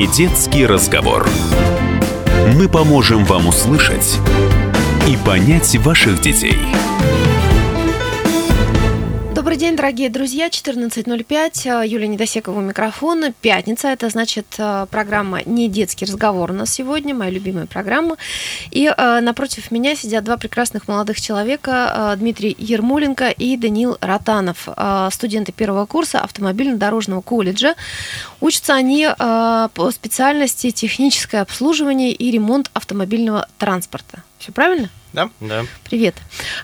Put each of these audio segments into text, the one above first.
Не детский разговор. Мы поможем вам услышать и понять ваших детей. День, дорогие друзья. 14.05. Юлия Недосекова у микрофона. Пятница. Это значит э, программа «Не детский разговор» у нас сегодня, моя любимая программа. И э, напротив меня сидят два прекрасных молодых человека. Э, Дмитрий Ермоленко и Даниил Ротанов. Э, студенты первого курса автомобильно-дорожного колледжа. Учатся они э, по специальности техническое обслуживание и ремонт автомобильного транспорта. Все правильно? Да? Да. Привет.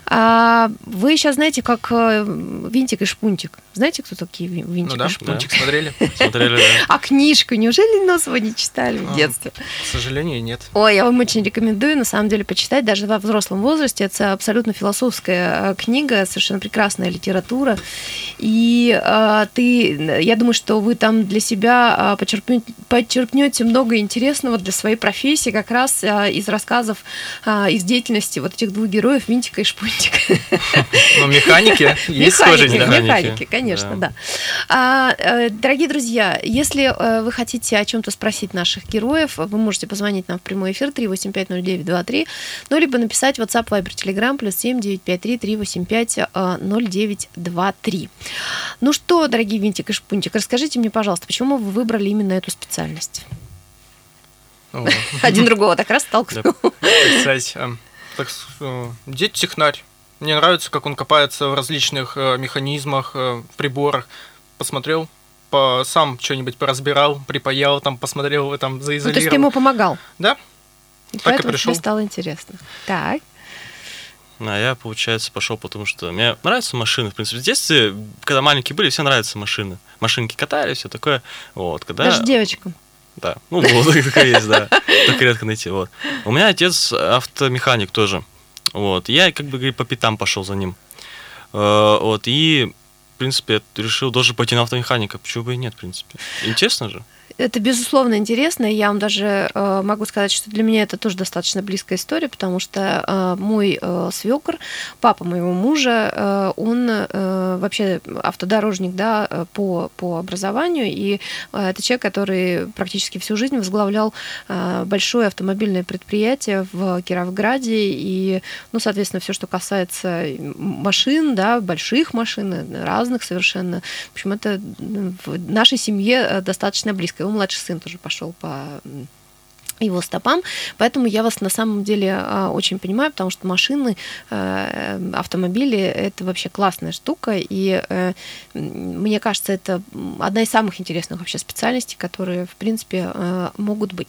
А, вы сейчас знаете, как э, Винтик и Шпунтик. Знаете, кто такие Ви- Винтик Ну да, и Шпунтик? шпунтик смотрели. Смотрели, да. А книжку неужели Носова не читали в А. детстве? К сожалению, нет. Ой, я вам очень рекомендую, на самом деле, почитать, даже во взрослом возрасте. Это абсолютно философская э, книга, совершенно прекрасная литература. И э, ты, я думаю, что вы там для себя почерпнете, почерпнете много интересного для своей профессии, как раз э, из рассказов, э, из деятельности вот этих двух героев, Винтика и Шпунтика. Но механики есть да? механики. механики, конечно, да. Да. А, э, дорогие друзья, если э, вы хотите о чем-то спросить наших героев, вы можете позвонить нам в прямой эфир 3850923, ну, либо написать WhatsApp, Viber, Telegram, плюс 7 953 385 э, 0923. Ну что, дорогие Винтик и Шпунтик, расскажите мне, пожалуйста, почему вы выбрали именно эту специальность? Один другого так раз столкнул. Так э, дед технарь. Мне нравится, как он копается в различных э, механизмах, э, в приборах. Посмотрел, по, сам что-нибудь поразбирал, припаял, там посмотрел, там Ну, то есть заизолировал. ты ему помогал? Да, И и поэтому пришел. тебе стало интересно. Так. А я, получается, пошел, потому что мне нравятся машины. В принципе, в детстве, когда маленькие были, все нравятся машины. Машинки катали, все такое. Вот, когда... Даже девочкам. Да, ну, вот, есть, да. Так редко найти, вот. У меня отец автомеханик тоже. Вот, я, как бы, по пятам пошел за ним. Э, Вот, и, в принципе, решил тоже пойти на автомеханика. Почему бы и нет, в принципе. Интересно же. Это, безусловно, интересно. Я вам даже э, могу сказать, что для меня это тоже достаточно близкая история, потому что э, мой э, свекр, папа моего мужа, э, он э, вообще автодорожник да, э, по, по образованию, и э, это человек, который практически всю жизнь возглавлял э, большое автомобильное предприятие в Кировграде, и, ну, соответственно, все, что касается машин, да, больших машин, разных совершенно, в общем, это в нашей семье э, достаточно близко. Его младший сын тоже пошел по его стопам, поэтому я вас на самом деле а, очень понимаю, потому что машины, э, автомобили это вообще классная штука, и э, мне кажется, это одна из самых интересных вообще специальностей, которые в принципе э, могут быть.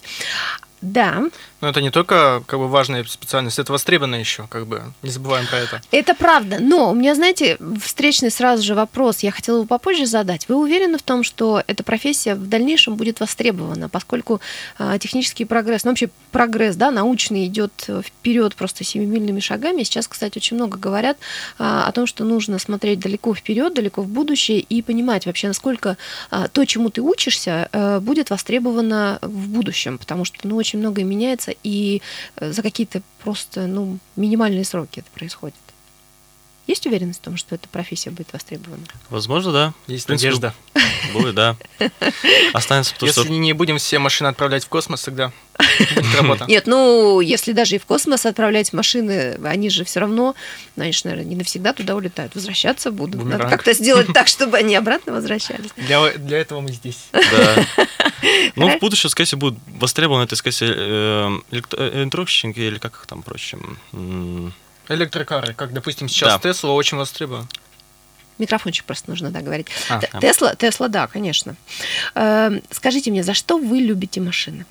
Да, но это не только как бы важная специальность, это востребовано еще, как бы, не забываем про это. Это правда, но у меня, знаете, встречный сразу же вопрос, я хотела его попозже задать. Вы уверены в том, что эта профессия в дальнейшем будет востребована, поскольку а, технический прогресс, ну вообще прогресс, да, научный идет вперед просто семимильными шагами. Сейчас, кстати, очень много говорят а, о том, что нужно смотреть далеко вперед, далеко в будущее и понимать вообще, насколько а, то, чему ты учишься, а, будет востребовано в будущем, потому что, ну, очень многое меняется, и э, за какие-то просто, ну, минимальные сроки это происходит. Есть уверенность в том, что эта профессия будет востребована? Возможно, да. Есть принципе, надежда. Будет, да. Останется, потому Если что... не будем все машины отправлять в космос, тогда будет работа. Нет, ну, если даже и в космос отправлять машины, они же все равно, ну, они же, наверное, не навсегда туда улетают, возвращаться будут. Надо Бумеранг. как-то сделать так, чтобы они обратно возвращались. Для, для этого мы здесь. Да. Ну, в будущем, скорее всего, будет востребовано это, скорее всего, э, э, электрощики или как их там, прочим. Электрокары, как, допустим, сейчас Да. Тесла очень востребован. Микрофончик просто нужно, да, говорить. А, а. Тесла, Тесла, да, конечно. Эм, Скажите мне, за что вы любите машины?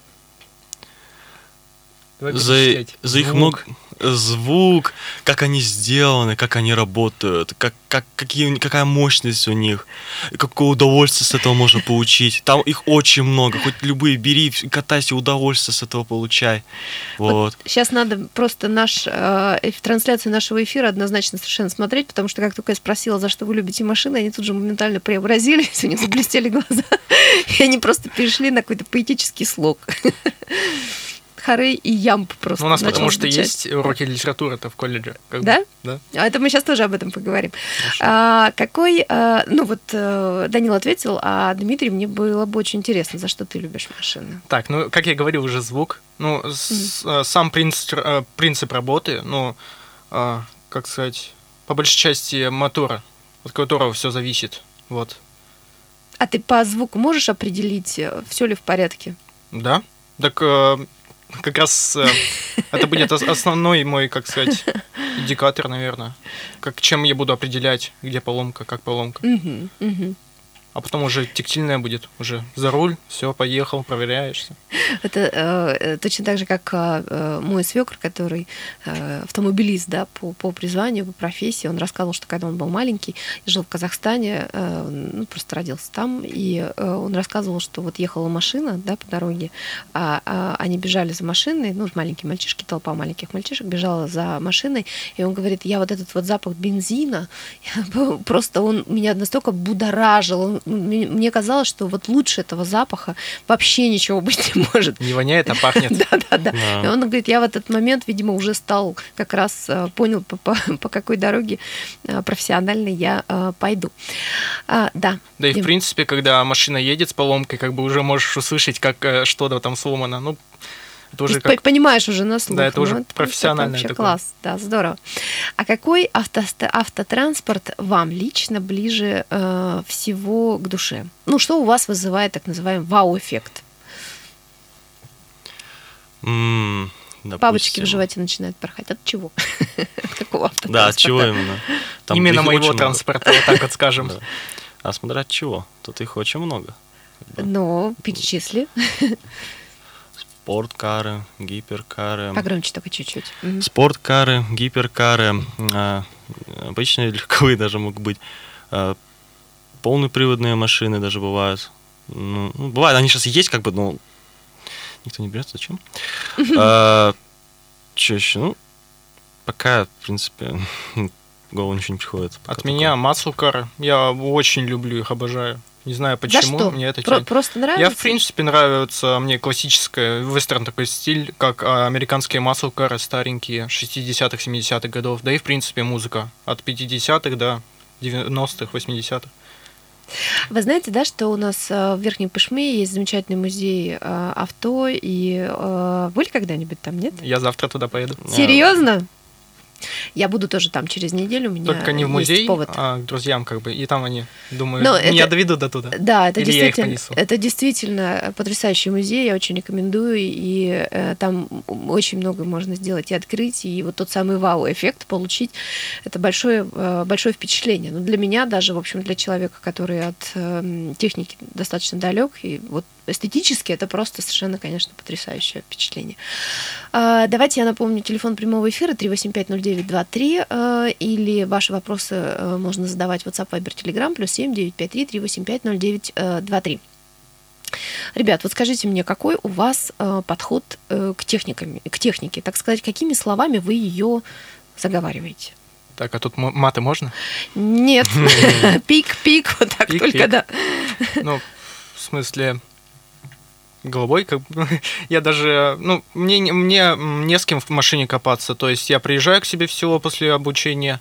Давай За, за их Звук. много... Звук, как они сделаны, как они работают, как, как, какие, какая мощность у них, какое удовольствие с этого можно получить. Там их очень много, хоть любые бери, катайся, удовольствие с этого получай. Вот. Сейчас надо просто наш, э, эф- трансляцию нашего эфира однозначно совершенно смотреть, потому что как только я спросила, за что вы любите машины, они тут же моментально преобразились, у них заблестели глаза, и они просто перешли на какой-то поэтический слог. Харей и Ямп просто. Ну, у нас потому что есть уроки литературы-то в колледже. как бы. Да? Да. А это мы сейчас тоже об этом поговорим. Хорошо. А, какой, а, ну вот э, Данил ответил, а Дмитрий, мне было бы очень интересно, за что ты любишь машины. Так, ну, как я говорил, уже звук. Ну, с- э, сам принцип, принцип работы, ну, как сказать, по большей части мотора, от которого все зависит. Вот. А ты по звуку можешь определить, все ли в порядке? Да? Так э, как раз э, это будет ос- основной мой, как сказать, индикатор, наверное. Как, чем я буду определять, где поломка, как поломка. Мгм, мгм. А потом уже тактильная будет. Уже за руль, все, поехал, проверяешься. Это э, э, точно так же, как э, э, мой свекр, который э, автомобилист, да, по, по призванию, по профессии. Он рассказывал, что когда он был маленький, жил в Казахстане, э, ну, просто родился там, и э, он рассказывал, что вот ехала машина, да, по дороге, а, а они бежали за машиной, ну, маленькие мальчишки, толпа маленьких мальчишек бежала за машиной, и он говорит, я вот этот вот запах бензина, просто он меня настолько будоражил, он- мне казалось, что вот лучше этого запаха вообще ничего быть не может. Не воняет, а пахнет. Да, да, да. И он говорит, я в этот момент, видимо, уже стал как раз э, понял, по, какой дороге э, профессиональной я э, пойду. А, да. Да и в принципе, когда машина едет с поломкой, как бы уже можешь услышать, как что-то там сломано. Ну, это То уже как... по- понимаешь уже на слух. Да, это уже Ну, профессиональное Вообще такое. класс, да, здорово. А какой автост- автотранспорт вам лично ближе э, всего к душе? Ну, что у вас вызывает так называемый вау-эффект? М, Бабочки в допустим. животе начинают порхать. От чего? От какого Да, от чего именно? Именно их моего транспорта, вот так вот скажем. Да. А смотря от чего? Тут их очень много. Ну, перечисли. Спорткары, гиперкары. Погромче только чуть-чуть. Мгм. Спорткары, гиперкары, а, обычные легковые даже могут быть. а, полноприводные машины даже бывают. Ну, ну, бывает, они сейчас есть, как бы, но никто не берет, зачем? А, Че еще? Ну, пока, в принципе, в голову ничего не приходит. От такое. меня Мацукар. Я очень люблю их, обожаю. Не знаю почему, что? мне это Про- тянет. Просто нравится? Я, в принципе, нравится мне классическая, вестерн такой стиль, как а, американские маслкары старенькие, 60-х, 70-х годов, да и, в принципе, музыка от 50-х до 90-х, 80-х. Вы знаете, да, что у нас э, в Верхнем Пышме есть замечательный музей э, авто, и э, были когда-нибудь там, нет? Я завтра туда поеду. Да. Серьезно? Я буду тоже там через неделю, у меня Только не в музей, повод. а к друзьям, как бы, и там они, думаю, Но меня это- доведут до туда. Да, это Или действительно, это действительно потрясающий музей, я очень рекомендую, и э, там очень много можно сделать и открыть, и вот тот самый вау-эффект получить, это большое, э, большое впечатление. Но для меня даже, в общем, для человека, который от эм, техники достаточно далек, и вот эстетически это просто совершенно, конечно, потрясающее впечатление. А, Давайте я напомню телефон прямого эфира 3850923 э, или ваши вопросы э, можно задавать в WhatsApp, Viber, Telegram, плюс 7 953 385 0923. Ребят, вот скажите мне, какой у вас э, подход э, к, техникам, к технике? Так сказать, какими словами вы ее заговариваете? Так, а тут маты можно? Нет, пик-пик, вот так только, да. Ну, в смысле, головой, как я даже, ну, мне, не- мне не с кем в машине копаться, то есть я приезжаю к себе в село после обучения,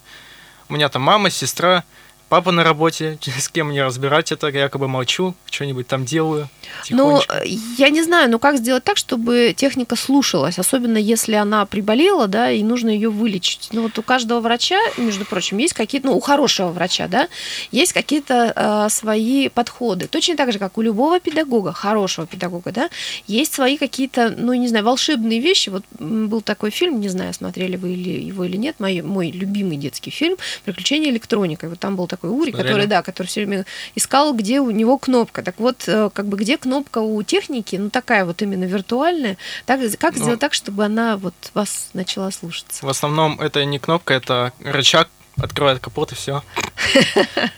у меня там мама, сестра, папа на работе, с кем мне разбирать это, якобы молчу, что-нибудь там делаю, Ну, тихонечко. э, я не знаю, ну как сделать так, чтобы техника слушалась, особенно если она приболела, да, и нужно ее вылечить. Ну вот у каждого врача, между прочим, есть какие-то, ну у хорошего врача, да, есть какие-то э, свои подходы. Точно так же, как у любого педагога, хорошего педагога, да, есть свои какие-то, ну не знаю, волшебные вещи. Вот был такой фильм, не знаю, смотрели вы или его или нет, мой, мой любимый детский фильм «Приключения электроника». Вот там был такой Ури, Смотрели? который, да, который все время искал, где у него кнопка. Так вот, э, как бы где кнопка у техники, ну такая вот именно виртуальная, так, как Ну. сделать так, чтобы она вот вас начала слушаться? В основном это не кнопка, это рычаг, открывает капот и все.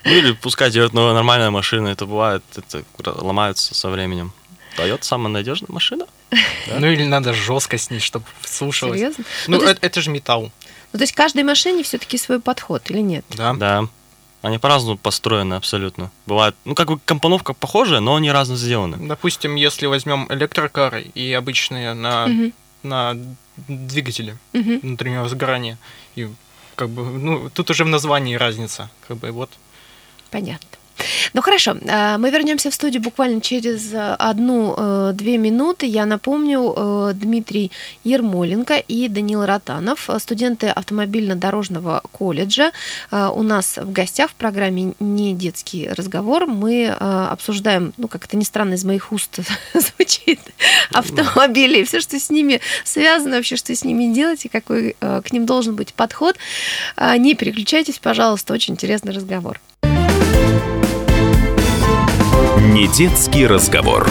Ну или пускай делают новая нормальная машина, это бывает, это ломаются со временем. Toyota самая надежная машина. Ну или надо жестко с ней, чтобы слушалось. Серьезно? Ну, Ну, это, это же металл, Ну, то есть каждой машине все-таки свой подход или нет? да? Да. Они по-разному построены абсолютно. Бывает, ну как бы компоновка похожая, но они разно сделаны. Допустим, если возьмем электрокары и обычные на Мгм. на двигателе Мгм. внутреннего сгорания. И как бы, ну, тут уже в названии разница. Как бы вот. Понятно. Ну хорошо, а, мы вернемся в студию буквально через э, одну-две минуты. Я напомню, э, Дмитрий Ермоленко и Данил Ротанов, э, студенты автомобильно-дорожного колледжа, э, у нас в гостях в программе «Не детский разговор». Мы э, обсуждаем, ну как это ни странно из моих уст звучит, автомобили, все, что с ними связано, вообще, что с ними делать и какой э, к ним должен быть подход. Не переключайтесь, пожалуйста, очень интересный разговор. Не детский разговор.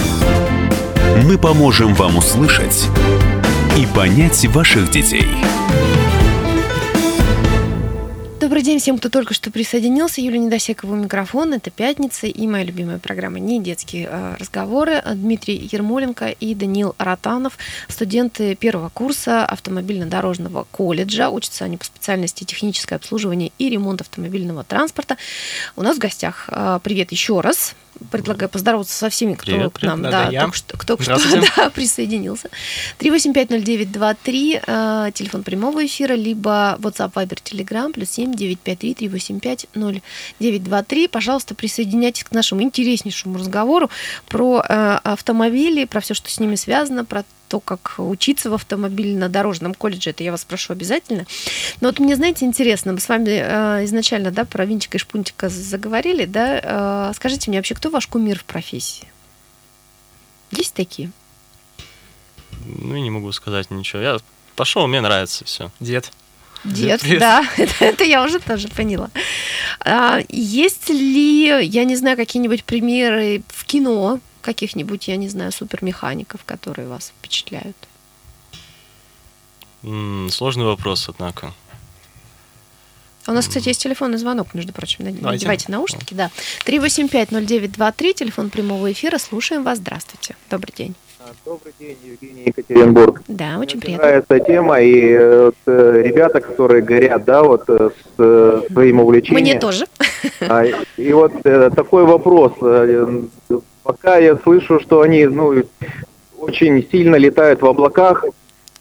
Мы поможем вам услышать и понять ваших детей. Добрый день всем, кто только что присоединился. Юлия Недосекова у микрофона. Это пятница и моя любимая программа «Не детские э, разговоры». Дмитрий Ермоленко и Даниил Ротанов, студенты первого курса автомобильно-дорожного колледжа. Учатся они по специальности техническое обслуживание и ремонт автомобильного транспорта. У нас в гостях. э, Привет еще раз. Предлагаю поздороваться со всеми, кто Привет, к нам привет. да, я. только что, кто что да, присоединился. 3850923, э, телефон прямого эфира, либо WhatsApp, Viber, Telegram, плюс 7 953 385 0923. Пожалуйста, присоединяйтесь к нашему интереснейшему разговору про э, автомобили, про все, что с ними связано, про то, как учиться в автомобильно-дорожном колледже, это я вас прошу обязательно. Но вот мне, знаете, интересно, мы с вами э, изначально, да, про Винчика и Шпунтика заговорили, да, э, скажите мне вообще, кто ваш кумир в профессии? Есть такие? Ну, и не могу сказать ничего. Я пошел, мне нравится все. Дед. Дед, Привет. да, это, это я уже тоже поняла. А, есть ли, я не знаю, какие-нибудь примеры в кино, каких-нибудь, я не знаю, супермехаников, которые вас впечатляют? Сложный вопрос, однако. А У нас, кстати, есть телефонный звонок, между прочим. Давайте. Надевайте наушники, да. 3850923, телефон прямого эфира. Слушаем вас. Здравствуйте. Добрый день. Добрый день, Евгений Екатеринбург. Да, очень Мне приятно. нравится тема, и э, вот, э, ребята, которые горят, да, вот э, с своим увлечением. Мне тоже. А, и вот такой вопрос. Пока я слышу, что они, ну, очень сильно летают в облаках.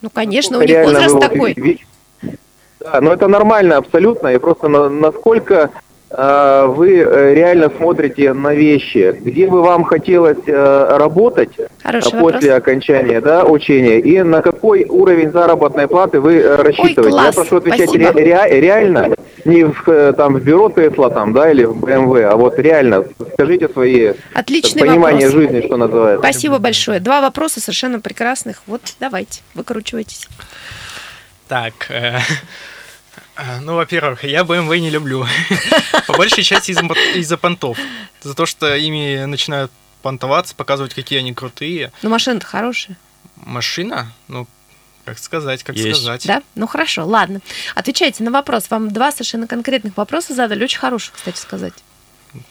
Ну, конечно, у них реально возраст вы вот такой. Да, но это нормально абсолютно. И просто на- насколько э, вы реально смотрите на вещи, где бы вам хотелось э, работать, Хороший а после вопрос. окончания да, учения, и на какой уровень заработной платы вы э, рассчитываете? класс, Я прошу отвечать ре- ре- реально, не в, э, там, в бюро Тесла там, да, или в БМВ, а вот реально. Скажите свои Отличный понимание вопрос. жизни, что называется. Спасибо большое. Два вопроса совершенно прекрасных. Вот давайте, выкручивайтесь. Так, э, э, ну, во-первых, я BMW не люблю. По большей части из-за из-за понтов. За то, что ими начинают понтоваться, показывать, какие они крутые. Ну, машина-то хорошая. Машина, ну, как сказать, как Есть. сказать. Да? Ну хорошо, ладно. Отвечайте на вопрос. Вам два совершенно конкретных вопроса задали. Очень хороших, кстати сказать.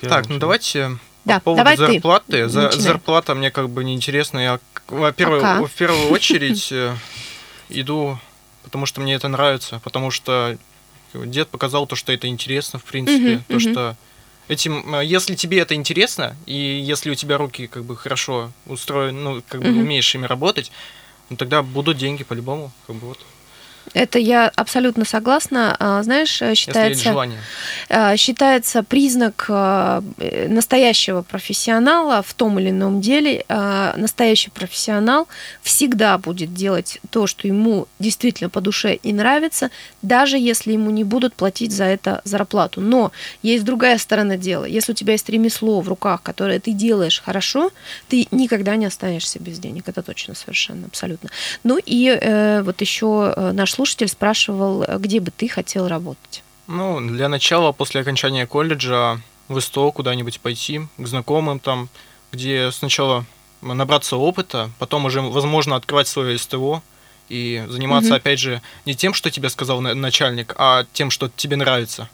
Так, ну давайте Да, по поводу давай ты. зарплаты. За- зарплата мне как бы неинтересна. Я, во-первых, Пока. в первую очередь э, иду, потому что мне это нравится, потому что дед показал то, что это интересно, в принципе, то, что этим, э, если тебе это интересно, и если у тебя руки как бы хорошо устроены, ну, как бы умеешь ими работать, ну, тогда будут деньги по-любому, как бы вот, Это я абсолютно согласна. А, Знаешь, э, считается, э, считается признак э, настоящего профессионала в том или ином деле. Настоящий профессионал всегда будет делать то, что ему действительно по душе и нравится, даже если ему не будут платить за это зарплату. Но есть другая сторона дела. Если у тебя есть ремесло в руках, которое ты делаешь хорошо, ты никогда не останешься без денег. Это точно совершенно, абсолютно. Ну и э, вот еще наш слушатель спрашивал, э, где бы ты хотел работать. Ну, для начала, после окончания колледжа, в СТО куда-нибудь пойти, к знакомым там, где сначала набраться опыта, потом уже, возможно, открывать свое СТО и заниматься, Мгм. опять же, не тем, что тебе сказал на- начальник, а тем, что тебе нравится.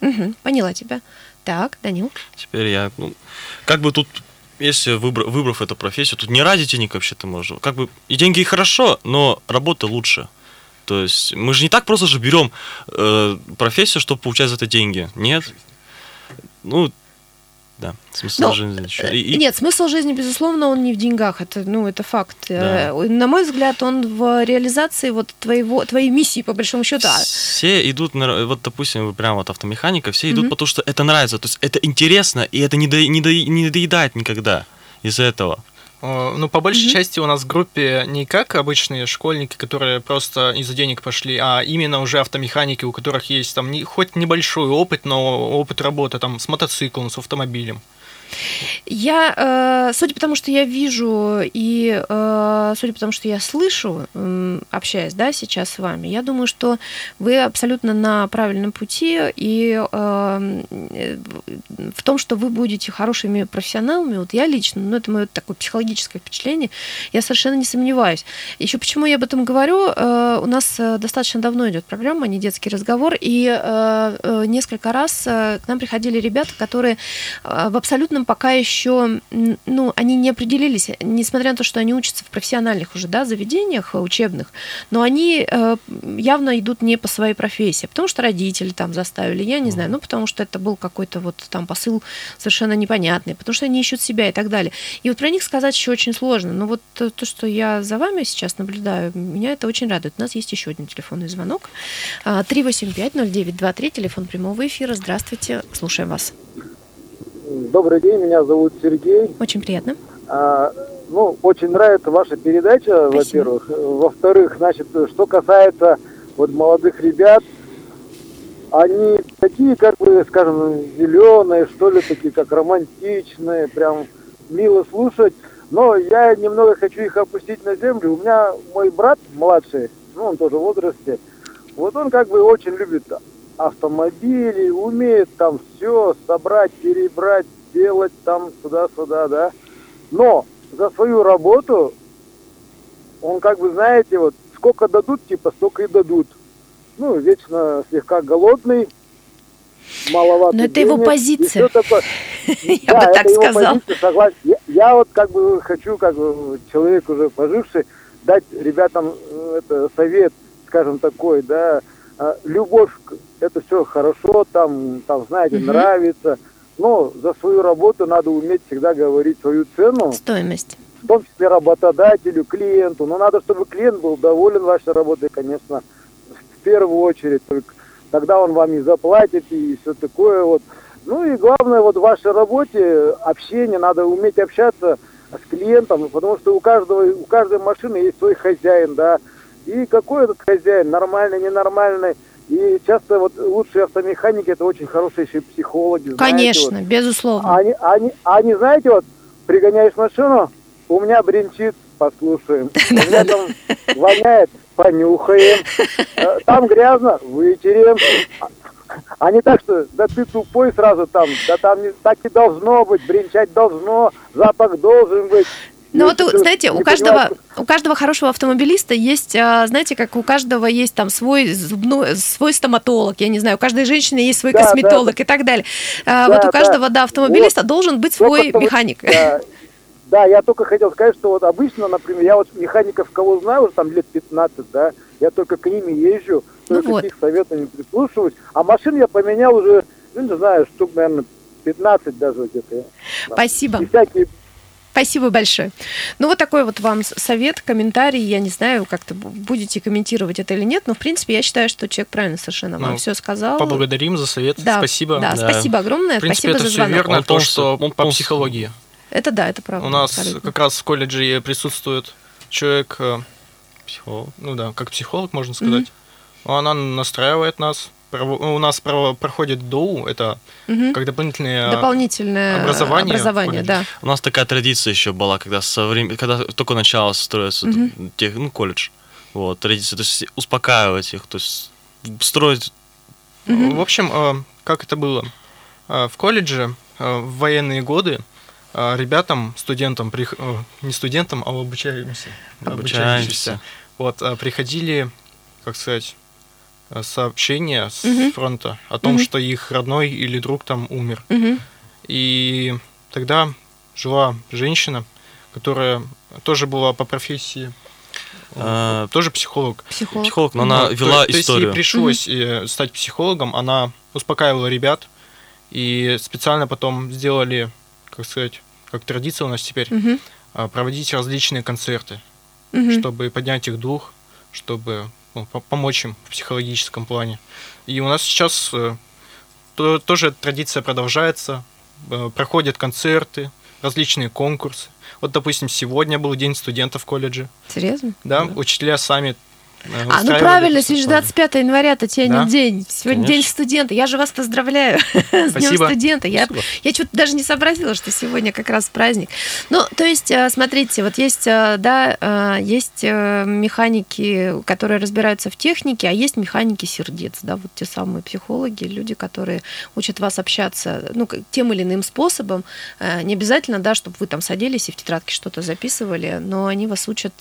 Мгм, поняла тебя. Так, Данил. Теперь я, ну, как бы тут, если выбра- выбрав эту профессию, тут не ради денег вообще-то можно. Как бы и деньги и хорошо, но работа лучше. То есть мы же не так просто же берем э, профессию, чтобы получать за это деньги. Нет. Ну, да. Смысл Но, жизни. ещё. Э, И- Нет, смысл жизни, безусловно, он не в деньгах. Это, ну, это факт. Да. Э, На мой взгляд, он в реализации вот твоего, твоей миссии, по большому счету. А, Все идут, на, вот, допустим, вы прям вот автомеханика, все идут Мгм. потому, что это нравится, то есть это интересно, и это не, до, не, до, не доедает никогда из-за этого. Э, Ну, по большей Мгм. части у нас в группе не как обычные школьники, которые просто из-за денег пошли, а именно уже автомеханики, у которых есть там не, хоть небольшой опыт, но опыт работы там с мотоциклом, с автомобилем. Я, э, судя по тому, что я вижу и э, судя по тому, что я слышу, м, общаясь, да, сейчас с вами, я думаю, что вы абсолютно на правильном пути и э, э, в том, что вы будете хорошими профессионалами. Вот я лично, ну это мое такое психологическое впечатление, я совершенно не сомневаюсь. Еще почему я об этом говорю? Э, у нас э, достаточно давно идет программа, не детский разговор, и э, э, несколько раз э, к нам приходили ребята, которые э, в абсолютном пока еще, ну, они не определились, несмотря на то, что они учатся в профессиональных уже, да, заведениях э, учебных, но они э, явно идут не по своей профессии, потому что родители там заставили, я не знаю, ну, потому что это был какой-то вот там посыл совершенно непонятный, потому что они ищут себя и так далее. И вот про них сказать еще очень сложно, но вот то, то, что я за вами сейчас наблюдаю, меня это очень радует. У нас есть еще один телефонный звонок. А, 385-0923, телефон прямого эфира. Здравствуйте, слушаем вас. Добрый день, меня зовут Сергей. Очень приятно. А, ну, очень нравится ваша передача, во-первых. Во-вторых, значит, что касается вот молодых ребят, они такие, как бы, скажем, зеленые, что ли, такие, как романтичные, прям мило слушать. Но я немного хочу их опустить на землю. У меня мой брат младший, ну, он тоже в возрасте, вот он как бы очень любит автомобили, умеет там все собрать, перебрать, делать там сюда-сюда, да. Но за свою работу он как бы, знаете, вот сколько дадут, типа столько и дадут. Ну, вечно слегка голодный, маловато Но это его денег, и позиция. такое. Я Да, бы это так его сказала. позиция, согласен. Я, я вот как бы хочу, как бы человек уже поживший, дать ребятам э, это совет, скажем такой, да, любовь, к- это все хорошо, там, там, знаете, Мгм. нравится, но за свою работу надо уметь всегда говорить свою цену, Стоимость. в том числе работодателю, клиенту. Но надо, чтобы клиент был доволен вашей работой, конечно, в первую очередь. Только тогда он вам и заплатит, и все такое вот. Ну и главное, вот в вашей работе общение, надо уметь общаться с клиентом, потому что у каждого, у каждой машины есть свой хозяин, да. И какой этот хозяин, нормальный, ненормальный. И часто вот лучшие автомеханики это очень хорошие еще психологи. знаете, вот. Конечно, безусловно. Они, они, они, знаете, вот, пригоняешь машину, у меня бренчит, послушаем. У меня там воняет, понюхаем. Э, Там грязно, вытерем. А не так, что да ты тупой сразу там, да там не, так и должно быть, бренчать должно, запах должен быть. Ну вот, Если ты знаете, у каждого, у каждого хорошего автомобилиста есть, а, знаете, как у каждого есть там свой зубной, свой стоматолог, я не знаю, у каждой женщины есть свой Да, да, косметолог и так далее. А, Да, вот у да. каждого, да, автомобилиста должен быть свой вот, механик. Да, да, я только хотел сказать, что вот обычно, например, я вот механиков, кого знаю, уже там лет 15, да, я только к ним езжу, Ну только вот. к их советам не прислушиваюсь. А машин я поменял уже, ну, не знаю, штук, наверное, 15 даже где-то. Да. Спасибо. И всякие Спасибо большое. Ну, вот такой вот вам совет, комментарий. Я не знаю, как-то бу- будете комментировать это или нет, но, в принципе, я считаю, что человек правильно совершенно вам Ну, все сказал. Поблагодарим за совет. Да, Спасибо. Да, Да. спасибо огромное. В принципе, спасибо это за все звонок. верно, Он то, что он по психологии. Это да, это правда. У нас абсолютно. как раз в колледже присутствует человек, э, Психолог. ну да, как психолог, можно сказать. Она настраивает нас. Прово- У нас проходит ДОУ, это Мгм. как дополнительные... Дополнительное образование образование да. У нас такая традиция еще была, когда со времен, когда только начало строиться Мгм. тех, ну, колледж. Вот, традиция, то есть успокаивать их, то есть строить Мгм. В общем, э, как это было? Э, В колледже э, в военные годы ребятам, студентам, не студентам, а обучающимся, Обучающимся. вот, э, приходили, как сказать, сообщения с Мгм. фронта о том, Мгм. что их родной или друг там умер. Мгм. И тогда жила женщина, которая тоже была по профессии, э, А, тоже психолог. Психолог. психолог, но Ну, она то- вела то, есть историю. ей пришлось э, стать психологом, она успокаивала ребят И специально потом сделали, как сказать, как традиция у нас теперь, а, проводить различные концерты, Мгм. чтобы поднять их дух, чтобы помочь им в психологическом плане. И у нас сейчас э, то- тоже эта традиция продолжается, э, проходят концерты, различные конкурсы. Вот, допустим, сегодня был День студентов в колледже. Серьезно? Да, учителя сами э, А, ну правильно, сегодня же выступления. 25 января, Татьянин Да. день. Сегодня день Конечно. студента. Я же вас поздравляю с Днем студента. Я, Спасибо. я что-то даже не сообразила, что сегодня как раз праздник. Ну, то есть, э, смотрите, вот есть, э, да, э, есть механики, которые разбираются в технике, а есть механики сердец, да, вот те самые психологи, люди, которые учат вас общаться, ну, тем или иным способом. Не обязательно, да, чтобы вы там садились и в тетрадке что-то записывали, но они вас учат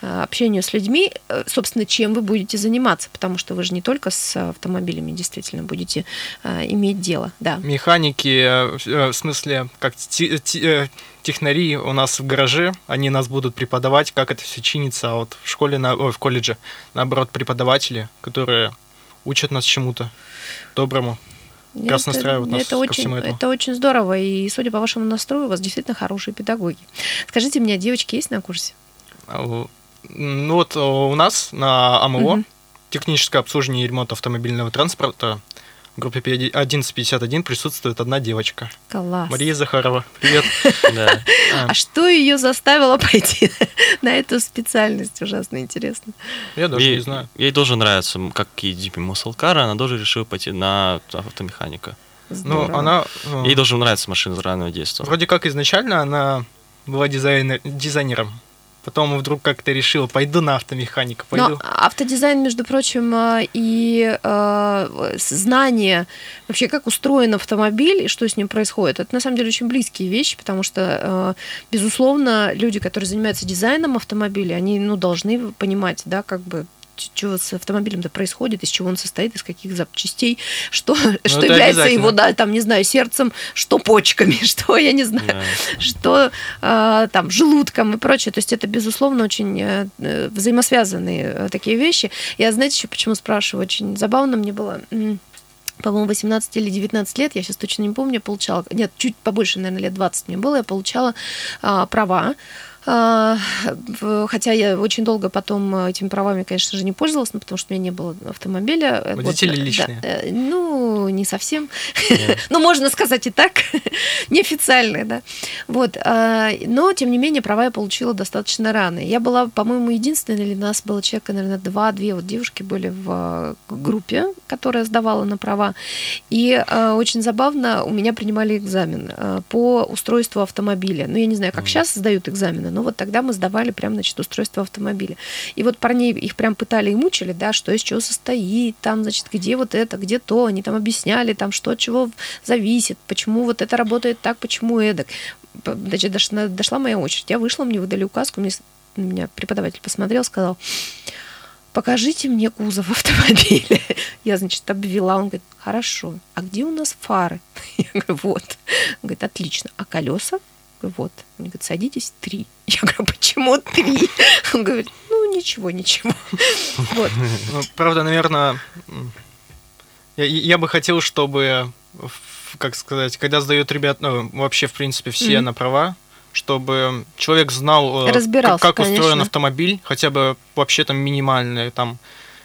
общению с людьми, э, собственно, чем вы будете заниматься, потому что вы же не только с автомобилями действительно будете э, иметь дело, да. Механики, э, в- э, смысле, как те- те- э, технари у нас в гараже, они нас будут преподавать, как это все чинится, а вот в школе, на, ой, в колледже, наоборот, преподаватели, которые учат нас чему-то доброму. Как раз настраивают нас это ко очень, всему этому. это очень здорово, и судя по вашему настрою, у вас действительно хорошие педагоги. Скажите мне, девочки есть на курсе? А, Ну вот э, у нас на АМО, Мгм. техническое обслуживание и ремонт автомобильного транспорта, в группе 1151 присутствует одна девочка. Класс. Мария Захарова. Привет. Да. А что ее заставило пойти на эту специальность? Ужасно интересно. Я даже не знаю. ей тоже нравится, как и Дипи Мусалкара, она тоже решила пойти на автомеханика. Ну, она... э, Ей тоже нравится машина с раннего детства. Вроде как изначально она была дизайнер, дизайнером. Потом вдруг как-то решила, пойду на автомеханика, пойду. Но автодизайн, между прочим, э, и э, знание вообще, как устроен автомобиль и что с ним происходит, это на самом деле очень близкие вещи, потому что, э, безусловно, люди, которые занимаются дизайном автомобиля, они ну, должны понимать, да, как бы что с автомобилем-то происходит, из чего он состоит, из каких запчастей, что, что Ну, это является его, да, там, не знаю, сердцем, что почками, что, я не знаю, Да. что э, там желудком и прочее. То есть это, безусловно, очень э, э, взаимосвязанные э, такие вещи. Я, знаете, еще почему спрашиваю? Очень забавно мне было. По-моему, 18 или 19 лет, я сейчас точно не помню, получала, нет, чуть побольше, наверное, лет 20 мне было, я получала а, права. А, Хотя я очень долго потом этими правами, конечно же, не пользовалась, ну, потому что у меня не было автомобиля. Вот, Водители да, личные. э, ну, не совсем. Ну, можно сказать и так, неофициальные, да. Вот. а, Но, тем не менее, права я получила достаточно рано. Я была, по-моему, единственной, или нас было человека, наверное, два-две вот девушки были в группе, которая сдавала на права. И очень забавно, у меня принимали экзамен по устройству автомобиля. Ну, я не знаю, как сейчас сдают экзамены, но вот тогда мы сдавали прям, значит, устройство автомобиля. И вот парней их прям пытали и мучили, да, что из чего состоит, там, значит, где вот это, где то, они там объясняли, там, что от чего зависит, почему вот это работает так, почему эдак. Значит, дошла, дошла моя очередь. Я вышла, мне выдали указку, мне, меня преподаватель посмотрел, сказал, покажите мне кузов автомобиля. Я, значит, обвела, он говорит, хорошо, а где у нас фары? Я говорю, вот. Он говорит, отлично, а колеса? Говорю, вот. Он говорит, садитесь, три. Я говорю, почему три? Он говорит, ну, ничего, ничего. Вот. Ну, правда, наверное, я, я бы хотел, чтобы, как сказать, когда сдают ребят, ну, вообще, в принципе, все Мгм. на права, чтобы человек знал, э, как, как устроен конечно. автомобиль, хотя бы вообще там минимальное, там,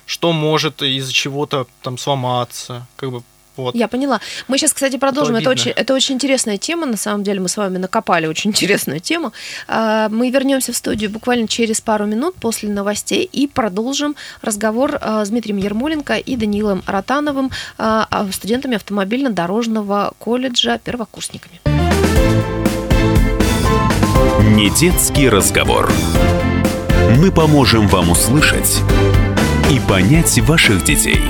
что может из-за чего-то там сломаться, как бы, вот. Я поняла. Мы сейчас, кстати, продолжим. Это очень, это очень интересная тема. На самом деле мы с вами накопали очень интересную тему. А, Мы вернемся в студию буквально через пару минут после новостей и продолжим разговор а, с Дмитрием Ермоленко и Даниилом Ротановым, а, студентами автомобильно-дорожного колледжа, первокурсниками. Не детский разговор. Мы поможем вам услышать и понять ваших детей.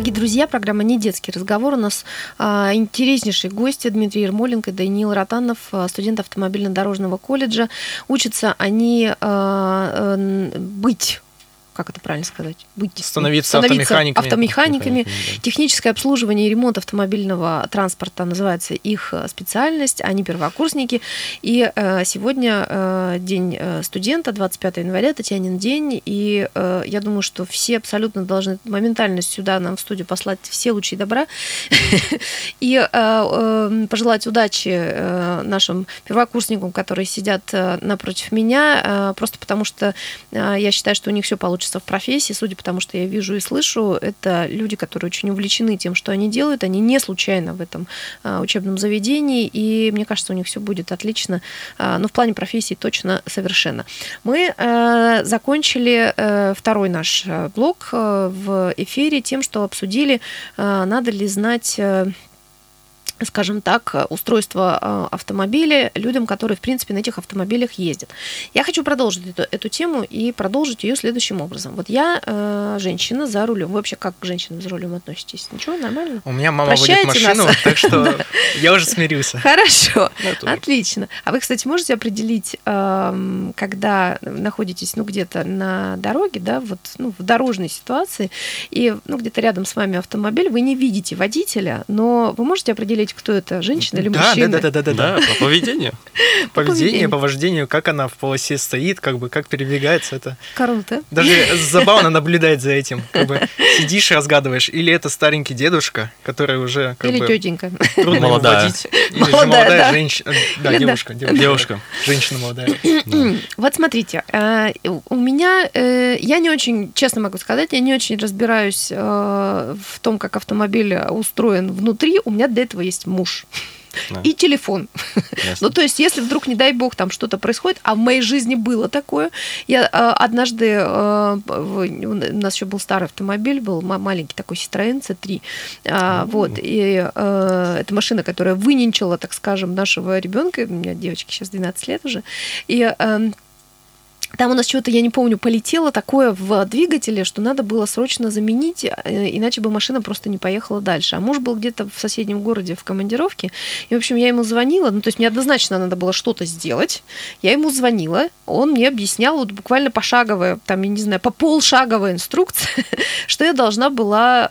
Дорогие друзья, программа «Не детский разговор». У нас а, интереснейшие гости Дмитрий Ермоленко и Даниил Ротанов, а, студенты автомобильно-дорожного колледжа. Учатся они а, н- быть как это правильно сказать, быть, Становиться автомеханиками. автомеханиками. Автомеханиками, да. Техническое обслуживание и ремонт автомобильного транспорта называется их э, специальность, они первокурсники. И э, сегодня э, день э, студента, 25 января, Татьянин день, и э, я думаю, что все абсолютно должны моментально сюда нам в студию послать все лучи добра и э, пожелать удачи нашим первокурсникам, которые сидят напротив меня, просто потому что я считаю, что у них все получится в профессии, судя по тому, что я вижу и слышу, это люди, которые очень увлечены тем, что они делают, они не случайно в этом э, учебном заведении, и мне кажется, у них все будет отлично, э, но в плане профессии точно совершенно. Мы э, закончили второй наш блок э, в эфире тем, что обсудили, надо ли знать скажем так, устройство э, автомобиля людям, которые, в принципе, на этих автомобилях ездят. Я хочу продолжить эту, эту тему и продолжить ее следующим образом. Вот я э, женщина за рулем. Вы вообще как к женщинам за рулем относитесь? Ничего, нормально? У меня мама Прощаете водит машину, нас? так что я уже смирился. Хорошо, отлично. А вы, кстати, можете определить, эм, когда находитесь, ну, где-то на дороге, да, вот, ну, в дорожной ситуации, и, ну, где-то рядом с вами автомобиль, вы не видите водителя, но вы можете определить, кто это, женщина или Да, мужчина? да, да, да, да, да. Да, по поведению. По поведению. по вождению, как она в полосе стоит, как бы как передвигается, это Круто. даже забавно наблюдать за этим. Как бы сидишь, разгадываешь, или это старенький дедушка, который уже как Или бы тетенька. трудно Молодая. водить, или же Молодая, молодая да. женщина, да, да. девушка, девушка, Девушка. женщина молодая. Вот смотрите, э, у меня, э, я не очень, честно могу сказать, я не очень разбираюсь э, в том, как автомобиль устроен внутри. У меня для этого есть муж. Да. И телефон. Ясно. Ну, то есть, если вдруг, не дай бог, там что-то происходит, а в моей жизни было такое. Я э, однажды, э, у нас еще был старый автомобиль, был ма- маленький такой Citroёn C3. А, Вот, и э, это машина, которая выненчила, так скажем, нашего ребенка. У меня девочке сейчас 12 лет уже. И эм, там у нас что-то, я не помню, полетело такое в двигателе, что надо было срочно заменить, э, иначе бы машина просто не поехала дальше. А муж был где-то в соседнем городе в командировке, и, в общем, я ему звонила, ну, то есть мне однозначно надо было что-то сделать. Я ему звонила, он мне объяснял вот буквально пошаговая, там, я не знаю, по полшаговая инструкция, что я должна была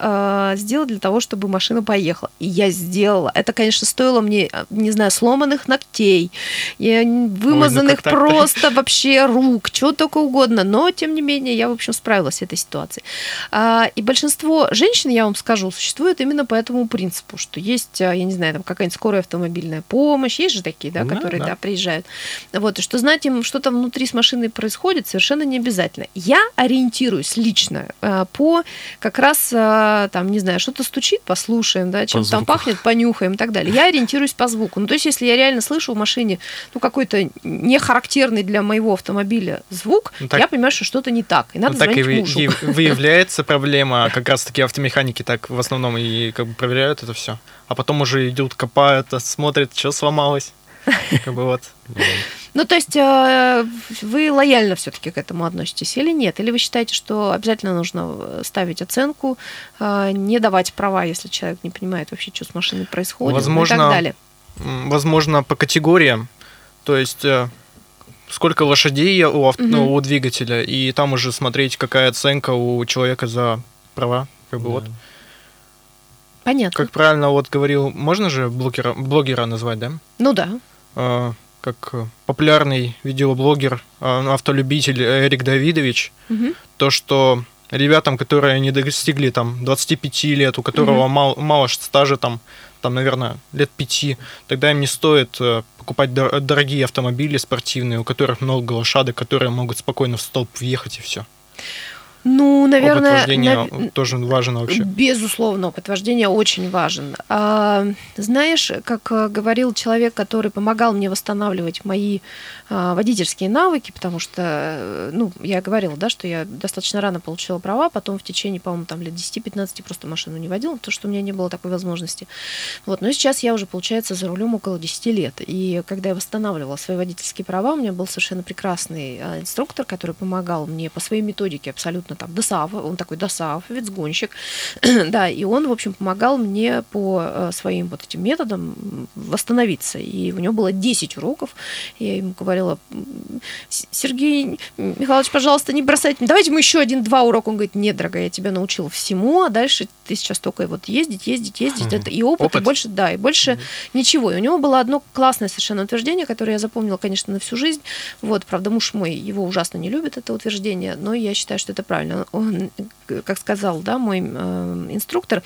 э, сделать для того, чтобы машина поехала. И я сделала. Это, конечно, стоило мне, э, не знаю, сломанных ногтей, вымазанных как так-то? просто вообще рук, чего только угодно. Но, тем не менее, я, в общем, справилась с этой ситуацией. А, И большинство женщин, я вам скажу, существует именно по этому принципу, что есть, а, я не знаю, там какая-нибудь скорая автомобильная помощь, есть же такие, да, Да, которые, да. да, приезжают. Вот, и что знать им, что там внутри с машиной происходит, совершенно не обязательно. Я ориентируюсь лично а, по как раз, там, не знаю, что-то стучит, послушаем, да, чем там звуку. пахнет, понюхаем и так далее. Я ориентируюсь по звуку. Ну, то есть, если я реально слышу в машине, ну, какой-то не характерный для моего автомобиля звук, Ну, так- я понимаю, что что-то не так, и надо Ну, так и мужу. и выявляется проблема, как раз таки автомеханики так в основном и как бы проверяют это все. А потом уже идут, копают, смотрят, что сломалось. Как бы вот. Ну, то есть э, вы лояльно все-таки к этому относитесь или нет? Или вы считаете, что обязательно нужно э, ставить оценку, э, не давать права, если человек не понимает вообще, что с машиной происходит, ну и Возможно, так далее? Возможно, по категориям. То есть сколько лошадей у, ав- Мгм. ну, у двигателя, и там уже смотреть, какая оценка у человека за права. Как бы вот. Понятно. Как правильно вот говорил, можно же блогера, блогера назвать, да? Ну да. Э, как э, популярный видеоблогер, э, автолюбитель Эрик Давидович, Мгм. то, что ребятам, которые не достигли там 25 лет, у которого мало, мало стажа там, там, наверное, лет 5, тогда им не стоит э, покупать дор- дорогие автомобили спортивные, у которых много лошадок, которые могут спокойно в столб въехать и все. Ну, наверное, вождения нав- тоже важен вообще. Безусловно, опыт вождения очень важен. А, знаешь, как э, говорил человек, который помогал мне восстанавливать мои а, водительские навыки, потому что, э, ну, я говорила, да, что я достаточно рано получила права, потом в течение, по-моему, там лет 10-15 просто машину не водила, потому что у меня не было такой возможности. Вот, но сейчас я уже, получается, за рулем около 10 лет. И когда я восстанавливала свои водительские права, у меня был совершенно прекрасный а, инструктор, который помогал мне по своей методике абсолютно там ДОСАВ, он такой ДОСАВовец, гонщик, да, и он, в общем, помогал мне по э, своим вот этим методам восстановиться. И у него было 10 уроков. Я ему говорила, «С- Сергей Михайлович, пожалуйста, не бросайте. Давайте мы еще один-два урока. Он говорит, нет, дорогая, я тебя научил всему, а дальше ты сейчас только вот ездить, ездить, ездить. Это и опыт, Опыт. и больше, да, и больше ничего. И у него было одно классное совершенно утверждение, которое я запомнила, конечно, на всю жизнь. Вот, правда, муж мой его ужасно не любит, это утверждение, но я считаю, что это правильно. Он, э, как сказал, да, мой э, инструктор,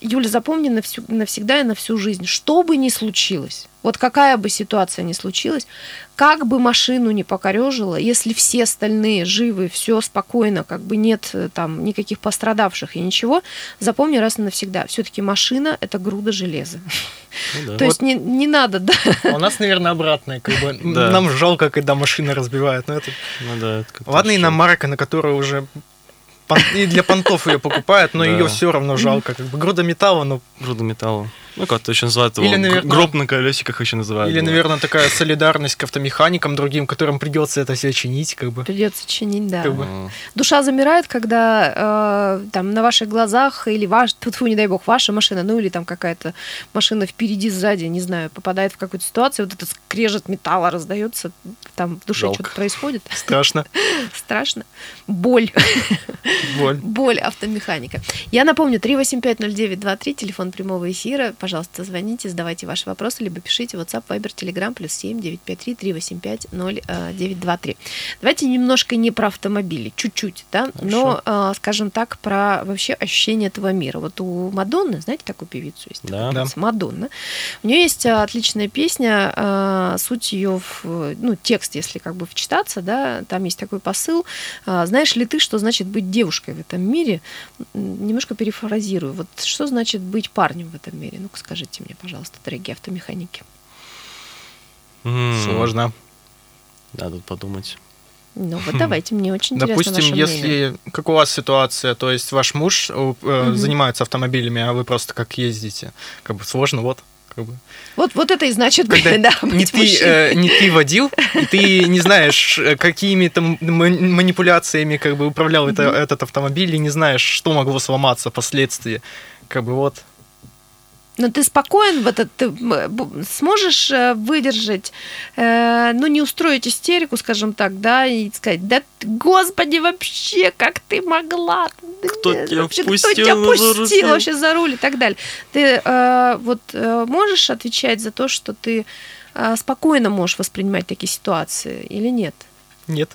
Юля, запомни на всю, навсегда и на всю жизнь, что бы ни случилось, вот какая бы ситуация ни случилась, как бы машину не покорежило, если все остальные живы, все спокойно, как бы нет э, там никаких пострадавших и ничего, запомни раз и навсегда, все-таки машина – это груда железа. Ну да. То есть не, не надо, да, А у нас, наверное, обратное. Как бы Да. Нам жалко, когда машины разбивают. Но это... Ну да, это Ладно, иномарка, на которую уже и для понтов ее покупают, но Да. ее все равно жалко. Как бы груда металла, но груда металла. Ну, как-то еще называют его Или, наверное- гроб на колесиках еще называют. или, да. наверное, такая солидарность к автомеханикам другим, которым придется это все чинить, как бы. придется чинить, да. Как бы. Душа замирает, когда э, там на ваших глазах или ваш, тьфу, не дай бог, ваша машина, ну или там какая-то машина впереди, сзади, не знаю, попадает в какую-то ситуацию, вот этот скрежет металла раздается, там в душе Жалко. что-то происходит, Страшно. страшно. Боль, Боль. боль автомеханика. Я напомню, 3850923, телефон прямого эфира, пожалуйста, звоните, задавайте ваши вопросы, либо пишите WhatsApp, Viber, Telegram, плюс 7 953 385 0923. Давайте немножко не про автомобили, чуть-чуть, да, но, э, скажем так, про вообще ощущение этого мира. Вот у Мадонны, знаете, такую певицу есть? Да. Да. Мадонна. У нее есть а, отличная песня, а, суть ее, в, ну, текст, если как бы вчитаться, да, там есть такой посыл. А, Знаешь ли ты, что значит быть девушкой в этом мире? Немножко перефразирую. Вот что значит быть парнем в этом мире? Ну-ка скажите мне, пожалуйста, дорогие автомеханики. Сложно. Надо подумать. Ну вот давайте, мне очень интересно Допустим, ваше мнение. если как у вас ситуация, то есть ваш муж э, Мгм. занимается автомобилями, а вы просто как ездите, как бы сложно, вот. Как бы. Вот, вот это и значит, Когда да, не ты, мужчиной. э, не ты водил, и ты не знаешь, э, какими там ма- манипуляциями как бы управлял это- этот автомобиль, и не знаешь, что могло сломаться впоследствии. Как бы вот. Но ты спокоен в этот, ты б- сможешь э, выдержать, э, ну, не устроить истерику, скажем так, да, и сказать, да, господи, вообще, как ты могла? Да Кто нет, тебя вообще, впустил Кто тебя на за руль?» пустил вообще за руль и так далее. Ты э, вот э, можешь отвечать за то, что ты э, спокойно можешь воспринимать такие ситуации или нет? Нет,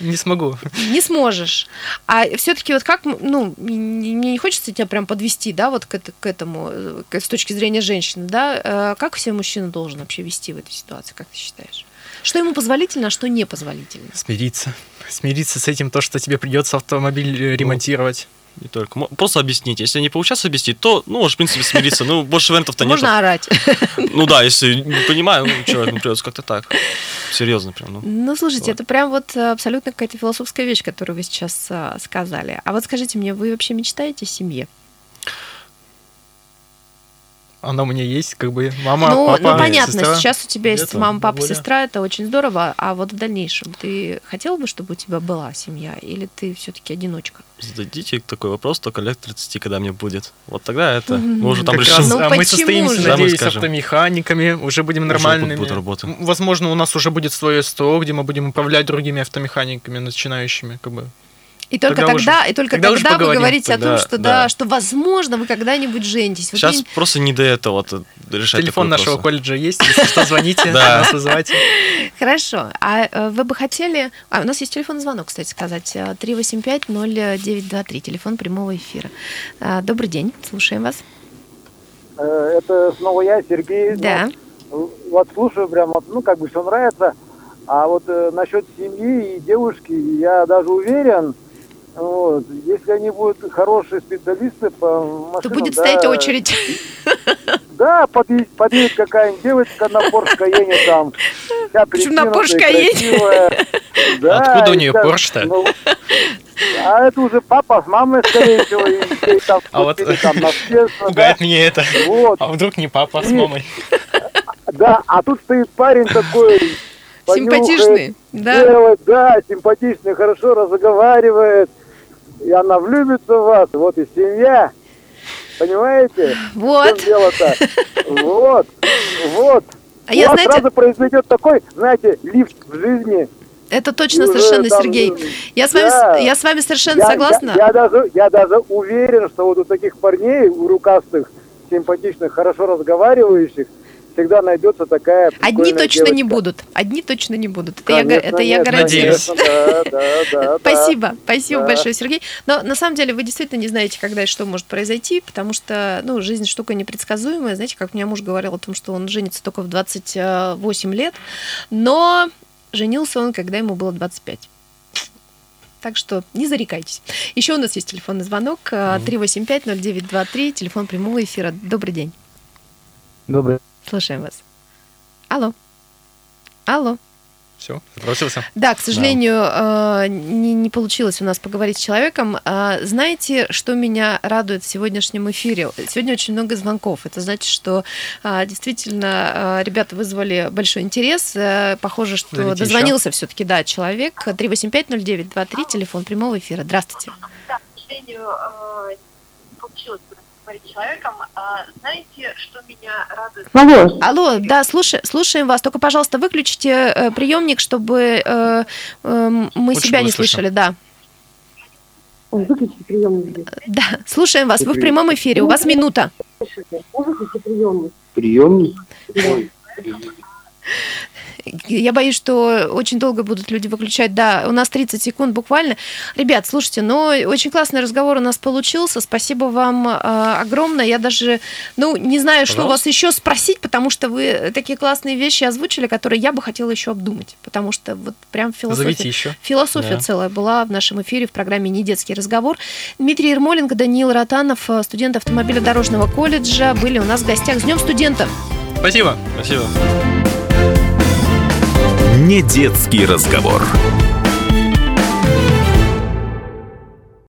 не смогу. Не сможешь. А все-таки вот как, ну, мне не хочется тебя прям подвести, да, вот к, это- к этому, э, с точки зрения женщины, да, э, как все мужчина должен вообще вести в этой ситуации, как ты считаешь? Что ему позволительно, а что непозволительно? Смириться. Смириться с этим, то, что тебе придется автомобиль э, ремонтировать. Не только. Просто объяснить. Если не получается объяснить, то, ну, можешь, в принципе, смириться. Ну, больше вариантов-то нет. Можно орать. Ну да, если не понимаю, ну, человек, ну, придется как-то так. Серьезно прям, ну. Ну, слушайте, Вот. это прям вот э, абсолютно какая-то философская вещь, которую вы сейчас э, сказали. А вот скажите мне, вы вообще мечтаете о семье? Она у меня есть, как бы мама, ну, папа, ну, понятно, сестра. сейчас у тебя есть Это, мама, папа, бабуля. сестра, это очень здорово. А вот в дальнейшем ты хотел бы, чтобы у тебя была семья, или ты все-таки одиночка? Зададите такой вопрос только лет 30, когда мне будет. Вот тогда это, мы уже там решим. раз, Ну, а мы состоимся, же? Надеюсь, скажем. автомеханиками, уже будем Уже нормальными. будет работа. М, Возможно, у нас уже будет свое СТО, где мы будем управлять другими автомеханиками, начинающими, как бы. И только Тогда тогда, уже- и только тогда тогда, вы говорите о том, что да, да. что возможно вы когда-нибудь женитесь. Вот Сейчас я- просто не до этого э, решать Телефон нашего вопрос. колледжа есть, если что, звоните, нас вызывайте. Хорошо. А э, вы бы хотели... А, у нас есть телефонный звонок, кстати сказать. Э, 385-0923, телефон прямого эфира. А, Добрый день, слушаем вас. Э, Это снова я, Сергей. Да. Вот слушаю прям, вот, ну, как бы все нравится. А вот э, насчет семьи и девушки, я даже уверен, вот, если они будут хорошие специалисты по машинам... То будет да, стоять очередь. Да, подъедет, подъедет какая-нибудь девочка на Porsche Cayenne там, Почему на Cayenne? красивая. Да, Откуда у и нее Porsche-то? ну, А это уже папа с мамой, скорее всего, и ей там А вот там наследство, да. Пугает меня это. Вот, А вдруг не папа с И- мамой? да, а тут стоит парень такой... Симпатичный, да? делает, да, симпатичный, хорошо разговаривает. и она влюбится в вас, вот и семья. Понимаете? Вот. дело-то? Вот, вот. А я, вас знаете, сразу произойдет такой, знаете, лифт в жизни. это точно совершенно, там, Сергей. Я с вами, да. я с вами совершенно Я- согласна. Я, я даже, я даже уверен, что вот у таких парней, у рукастых, симпатичных, хорошо разговаривающих, всегда найдется такая Одни точно не девочка. будут. Одни точно не будут. Это, я, Конечно, я нет, гарантирую. конечно, Да, да, да, да. Спасибо, спасибо большое, Сергей. Но на самом деле вы действительно не знаете, когда и что может произойти, потому что, ну, жизнь штука непредсказуемая. Знаете, как мне муж говорил о том, что он женится только в 28 лет, но женился он, когда ему было 25. Так что не зарекайтесь. Еще у нас есть телефонный звонок э, 385-0923, телефон прямого эфира. Добрый день. Добрый. Слушаем вас. Алло. Алло. Все, забросился. Да, к сожалению, э, не, не получилось у нас поговорить с человеком. А, Знаете, что меня радует в сегодняшнем эфире? Сегодня очень много звонков. Это значит, что а, действительно ребята вызвали большой интерес. Э, Похоже, что Зовите дозвонился все-таки, да, человек. 3850923, телефон прямого эфира. Здравствуйте. Да, к сожалению, э, не получилось поговорить с человеком. А Знаете, что меня радует? Алло, Алло, да, слушай, слушаем вас. Только, пожалуйста, выключите э, приемник, чтобы э, э, мы Лучше себя не слышали. Да, Ой, выключите приемник. да, слушаем вас. Вы в прямом эфире. У вас минута. Выключите приемник. Приемник? Я боюсь, что очень долго будут люди выключать. Да, у нас 30 секунд буквально. Ребят, слушайте, но очень классный разговор у нас получился. Спасибо вам э, огромное. Я даже, ну, не знаю, что Пожалуйста. вас еще спросить, потому что вы такие классные вещи озвучили, которые я бы хотела еще обдумать. Потому что вот прям философия. Зовите еще. Философия Да. целая была в нашем эфире в программе «Не детский разговор». Дмитрий Ермоленко, Даниил Ротанов, э, студент автомобиледорожного колледжа, были у нас в гостях. С Днем студентов! Спасибо. Спасибо. Не детский разговор.